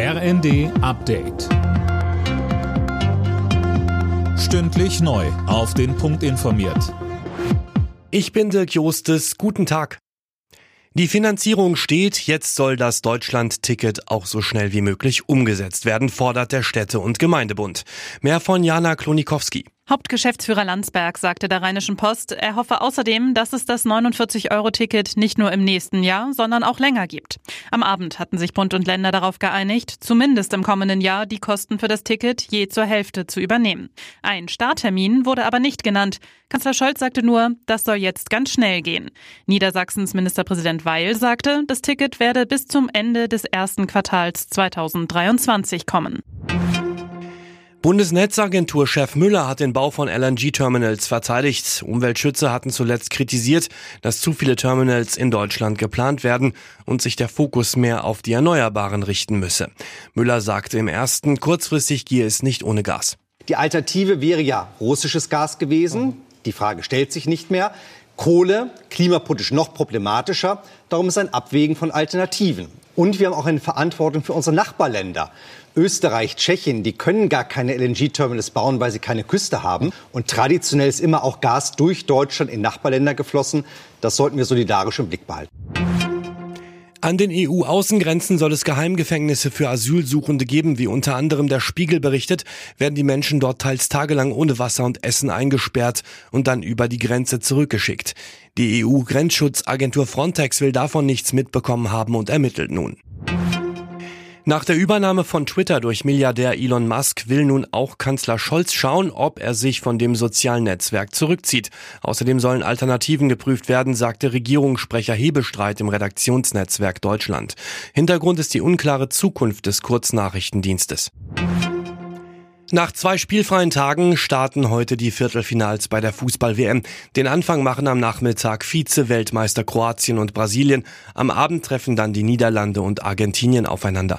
RND Update. Stündlich neu. Auf den Punkt informiert. Ich bin Dirk Jostes. Guten Tag. Die Finanzierung steht, jetzt soll das Deutschland-Ticket auch so schnell wie möglich umgesetzt werden, fordert der Städte- und Gemeindebund. Mehr von Jana Klonikowski. Hauptgeschäftsführer Landsberg sagte der Rheinischen Post, er hoffe außerdem, dass es das 49-Euro-Ticket nicht nur im nächsten Jahr, sondern auch länger gibt. Am Abend hatten sich Bund und Länder darauf geeinigt, zumindest im kommenden Jahr die Kosten für das Ticket je zur Hälfte zu übernehmen. Ein Starttermin wurde aber nicht genannt. Kanzler Scholz sagte nur, das soll jetzt ganz schnell gehen. Niedersachsens Ministerpräsident Weil sagte, das Ticket werde bis zum Ende des ersten Quartals 2023 kommen. Bundesnetzagenturchef Müller hat den Bau von LNG-Terminals verteidigt. Umweltschützer hatten zuletzt kritisiert, dass zu viele Terminals in Deutschland geplant werden und sich der Fokus mehr auf die Erneuerbaren richten müsse. Müller sagte im ersten, kurzfristig gehe es nicht ohne Gas. Die Alternative wäre ja russisches Gas gewesen. Die Frage stellt sich nicht mehr. Kohle, klimapolitisch noch problematischer. Darum ist ein Abwägen von Alternativen. Und wir haben auch eine Verantwortung für unsere Nachbarländer. Österreich, Tschechien, die können gar keine LNG-Terminals bauen, weil sie keine Küste haben. Und traditionell ist immer auch Gas durch Deutschland in Nachbarländer geflossen. Das sollten wir solidarisch im Blick behalten. An den EU-Außengrenzen soll es Geheimgefängnisse für Asylsuchende geben. Wie unter anderem der Spiegel berichtet, werden die Menschen dort teils tagelang ohne Wasser und Essen eingesperrt und dann über die Grenze zurückgeschickt. Die EU-Grenzschutzagentur Frontex will davon nichts mitbekommen haben und ermittelt nun. Nach der Übernahme von Twitter durch Milliardär Elon Musk will nun auch Kanzler Scholz schauen, ob er sich von dem sozialen Netzwerk zurückzieht. Außerdem sollen Alternativen geprüft werden, sagte Regierungssprecher Hebestreit im Redaktionsnetzwerk Deutschland. Hintergrund ist die unklare Zukunft des Kurznachrichtendienstes. Nach zwei spielfreien Tagen starten heute die Viertelfinals bei der Fußball-WM. Den Anfang machen am Nachmittag Vize-Weltmeister Kroatien und Brasilien. Am Abend treffen dann die Niederlande und Argentinien aufeinander.